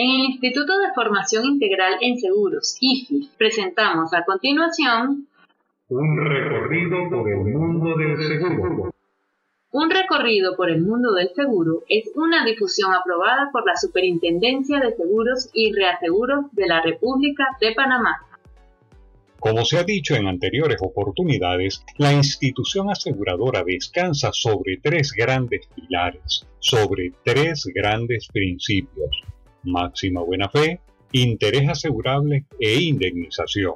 En el Instituto de Formación Integral en Seguros, IFI, presentamos a continuación un recorrido por el mundo del seguro. Un recorrido por el mundo del seguro es una difusión aprobada por la Superintendencia de Seguros y Reaseguros de la República de Panamá. Como se ha dicho en anteriores oportunidades, la institución aseguradora descansa sobre tres grandes pilares, sobre tres grandes principios máxima buena fe, interés asegurable e indemnización.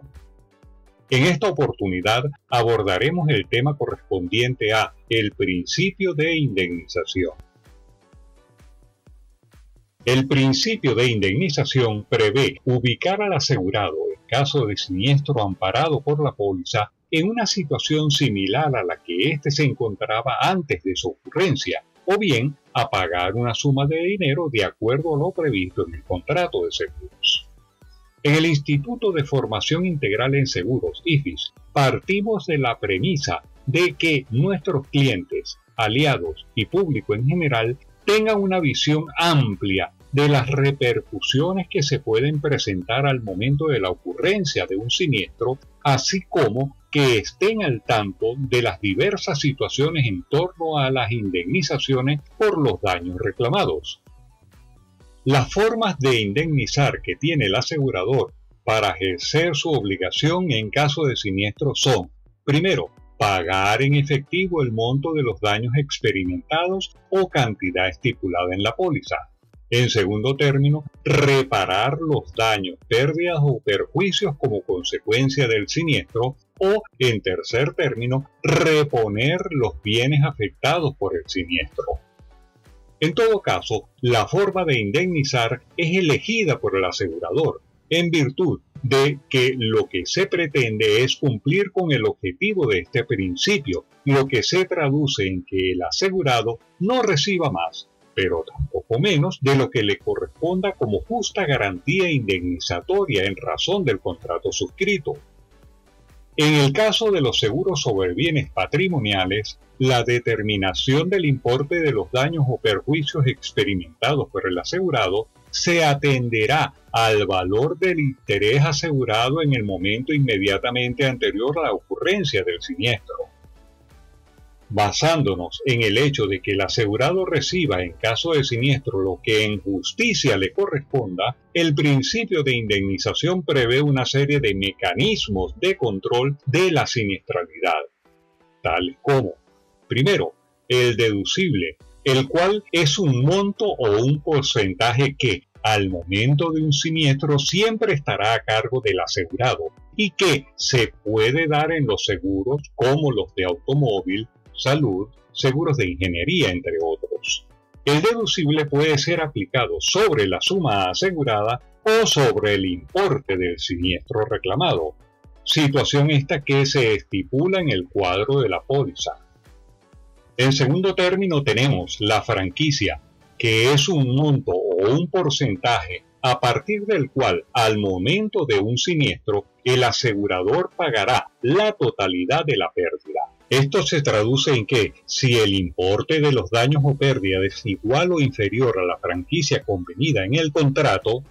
En esta oportunidad abordaremos el tema correspondiente a el principio de indemnización. El principio de indemnización prevé ubicar al asegurado en caso de siniestro amparado por la póliza en una situación similar a la que éste se encontraba antes de su ocurrencia, o bien a pagar una suma de dinero de acuerdo a lo previsto en el contrato de seguros. En el Instituto de Formación Integral en Seguros, IFIS, partimos de la premisa de que nuestros clientes, aliados y público en general tengan una visión amplia de las repercusiones que se pueden presentar al momento de la ocurrencia de un siniestro, así como que estén al tanto de las diversas situaciones en torno a las indemnizaciones por los daños reclamados. Las formas de indemnizar que tiene el asegurador para ejercer su obligación en caso de siniestro son, primero, pagar en efectivo el monto de los daños experimentados o cantidad estipulada en la póliza. En segundo término, reparar los daños, pérdidas o perjuicios como consecuencia del siniestro. O, en tercer término, reponer los bienes afectados por el siniestro. En todo caso, la forma de indemnizar es elegida por el asegurador, en virtud de que lo que se pretende es cumplir con el objetivo de este principio, lo que se traduce en que el asegurado no reciba más pero tampoco menos de lo que le corresponda como justa garantía indemnizatoria en razón del contrato suscrito. En el caso de los seguros sobre bienes patrimoniales, la determinación del importe de los daños o perjuicios experimentados por el asegurado se atenderá al valor del interés asegurado en el momento inmediatamente anterior a la ocurrencia del siniestro basándonos en el hecho de que el asegurado reciba en caso de siniestro lo que en justicia le corresponda, el principio de indemnización prevé una serie de mecanismos de control de la siniestralidad, tal como, primero, el deducible, el cual es un monto o un porcentaje que, al momento de un siniestro, siempre estará a cargo del asegurado y que se puede dar en los seguros como los de automóvil, salud, seguros de ingeniería, entre otros. El deducible puede ser aplicado sobre la suma asegurada o sobre el importe del siniestro reclamado, situación esta que se estipula en el cuadro de la póliza. En segundo término tenemos la franquicia, que es un monto o un porcentaje a partir del cual al momento de un siniestro el asegurador pagará la totalidad de la pérdida. Esto se traduce en que si el importe de los daños o pérdidas es igual o inferior a la franquicia convenida en el contrato,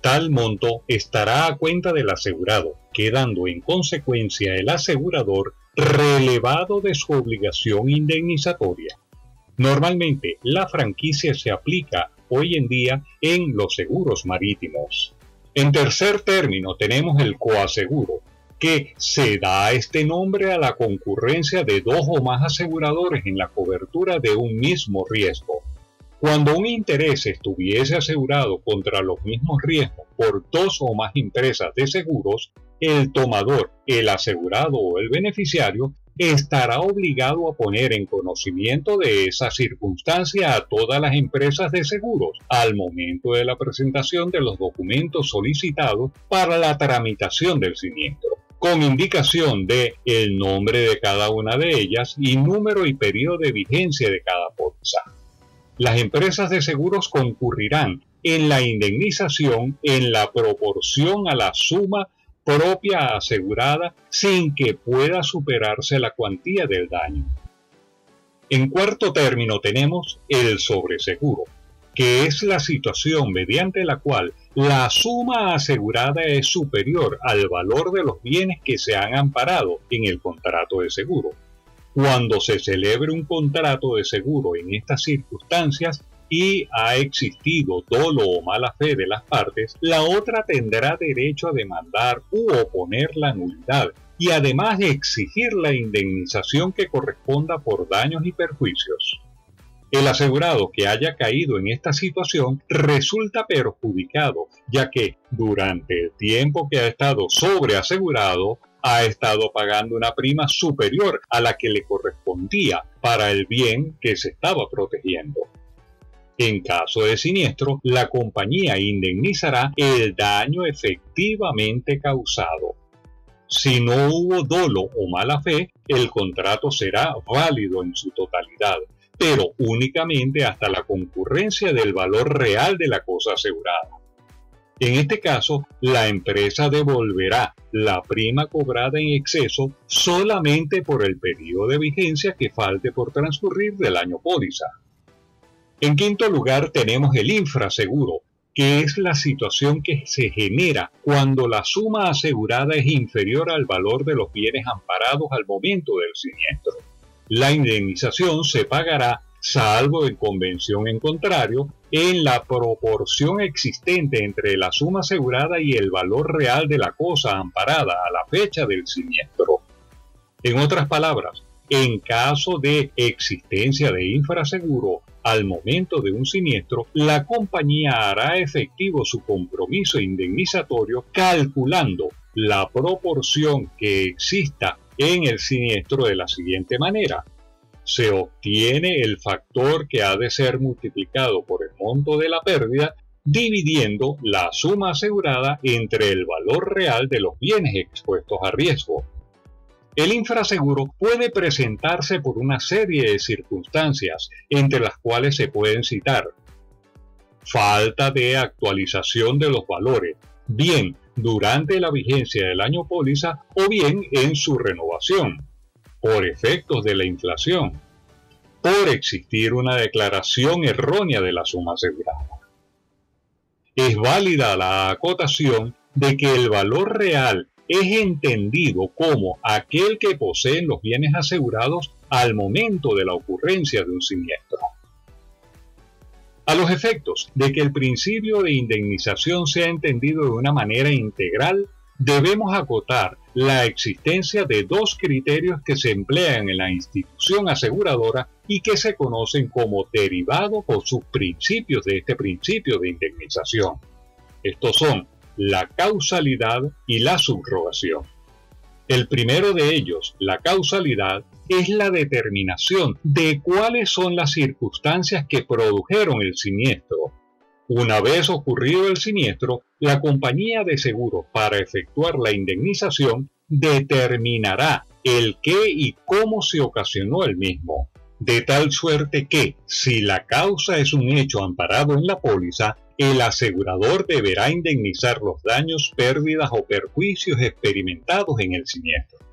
tal monto estará a cuenta del asegurado, quedando en consecuencia el asegurador relevado de su obligación indemnizatoria. Normalmente la franquicia se aplica hoy en día en los seguros marítimos. En tercer término tenemos el coaseguro, que se da este nombre a la concurrencia de dos o más aseguradores en la cobertura de un mismo riesgo. Cuando un interés estuviese asegurado contra los mismos riesgos por dos o más empresas de seguros, el tomador, el asegurado o el beneficiario estará obligado a poner en conocimiento de esa circunstancia a todas las empresas de seguros al momento de la presentación de los documentos solicitados para la tramitación del siniestro con indicación de el nombre de cada una de ellas y número y periodo de vigencia de cada póliza. Las empresas de seguros concurrirán en la indemnización en la proporción a la suma propia asegurada sin que pueda superarse la cuantía del daño. En cuarto término tenemos el sobreseguro, que es la situación mediante la cual la suma asegurada es superior al valor de los bienes que se han amparado en el contrato de seguro. Cuando se celebre un contrato de seguro en estas circunstancias y ha existido dolo o mala fe de las partes, la otra tendrá derecho a demandar u oponer la nulidad y además exigir la indemnización que corresponda por daños y perjuicios. El asegurado que haya caído en esta situación resulta perjudicado, ya que durante el tiempo que ha estado sobreasegurado, ha estado pagando una prima superior a la que le correspondía para el bien que se estaba protegiendo. En caso de siniestro, la compañía indemnizará el daño efectivamente causado. Si no hubo dolo o mala fe, el contrato será válido en su totalidad, pero únicamente hasta la concurrencia del valor real de la cosa asegurada. En este caso, la empresa devolverá la prima cobrada en exceso solamente por el periodo de vigencia que falte por transcurrir del año póliza. En quinto lugar tenemos el infraseguro, que es la situación que se genera cuando la suma asegurada es inferior al valor de los bienes amparados al momento del siniestro. La indemnización se pagará, salvo en convención en contrario, en la proporción existente entre la suma asegurada y el valor real de la cosa amparada a la fecha del siniestro. En otras palabras, en caso de existencia de infraseguro al momento de un siniestro, la compañía hará efectivo su compromiso indemnizatorio calculando la proporción que exista en el siniestro de la siguiente manera. Se obtiene el factor que ha de ser multiplicado por el monto de la pérdida dividiendo la suma asegurada entre el valor real de los bienes expuestos a riesgo. El infraseguro puede presentarse por una serie de circunstancias, entre las cuales se pueden citar falta de actualización de los valores, bien durante la vigencia del año póliza o bien en su renovación, por efectos de la inflación, por existir una declaración errónea de la suma asegurada. Es válida la acotación de que el valor real es entendido como aquel que posee los bienes asegurados al momento de la ocurrencia de un siniestro. A los efectos de que el principio de indemnización sea entendido de una manera integral, debemos acotar la existencia de dos criterios que se emplean en la institución aseguradora y que se conocen como derivados o subprincipios de este principio de indemnización. Estos son la causalidad y la subrogación. El primero de ellos, la causalidad, es la determinación de cuáles son las circunstancias que produjeron el siniestro. Una vez ocurrido el siniestro, la compañía de seguro para efectuar la indemnización determinará el qué y cómo se ocasionó el mismo, de tal suerte que, si la causa es un hecho amparado en la póliza, el asegurador deberá indemnizar los daños, pérdidas o perjuicios experimentados en el siniestro.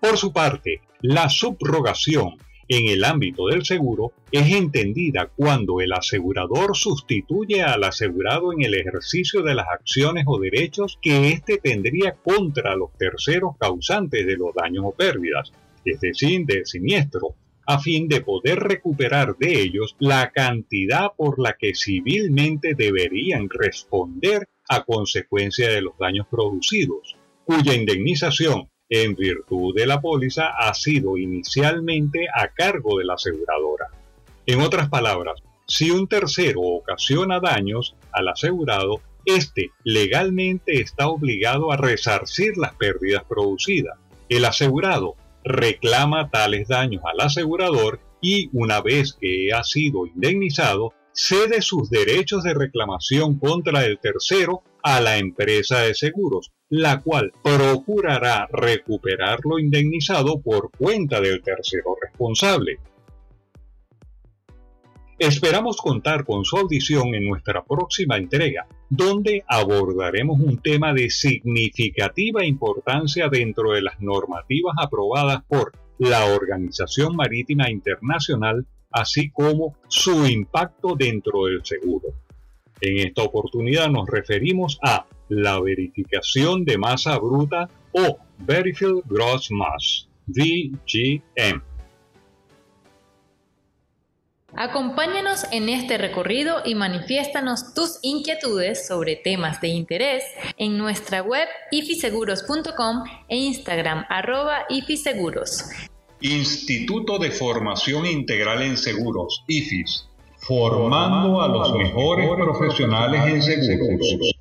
Por su parte, la subrogación en el ámbito del seguro es entendida cuando el asegurador sustituye al asegurado en el ejercicio de las acciones o derechos que éste tendría contra los terceros causantes de los daños o pérdidas, es decir, del siniestro, a fin de poder recuperar de ellos la cantidad por la que civilmente deberían responder a consecuencia de los daños producidos, cuya indemnización, en virtud de la póliza, ha sido inicialmente a cargo de la aseguradora. En otras palabras, si un tercero ocasiona daños al asegurado, éste legalmente está obligado a resarcir las pérdidas producidas. El asegurado reclama tales daños al asegurador y una vez que ha sido indemnizado, cede sus derechos de reclamación contra el tercero a la empresa de seguros, la cual procurará recuperar lo indemnizado por cuenta del tercero responsable. Esperamos contar con su audición en nuestra próxima entrega, donde abordaremos un tema de significativa importancia dentro de las normativas aprobadas por la Organización Marítima Internacional así como su impacto dentro del seguro. En esta oportunidad nos referimos a la verificación de masa bruta o Verified Gross Mass, VGM. Acompáñanos en este recorrido y manifiéstanos tus inquietudes sobre temas de interés en nuestra web ifiseguros.com e Instagram arroba ifiseguros. Instituto de Formación Integral en Seguros, IFIS, formando a los mejores profesionales en seguros.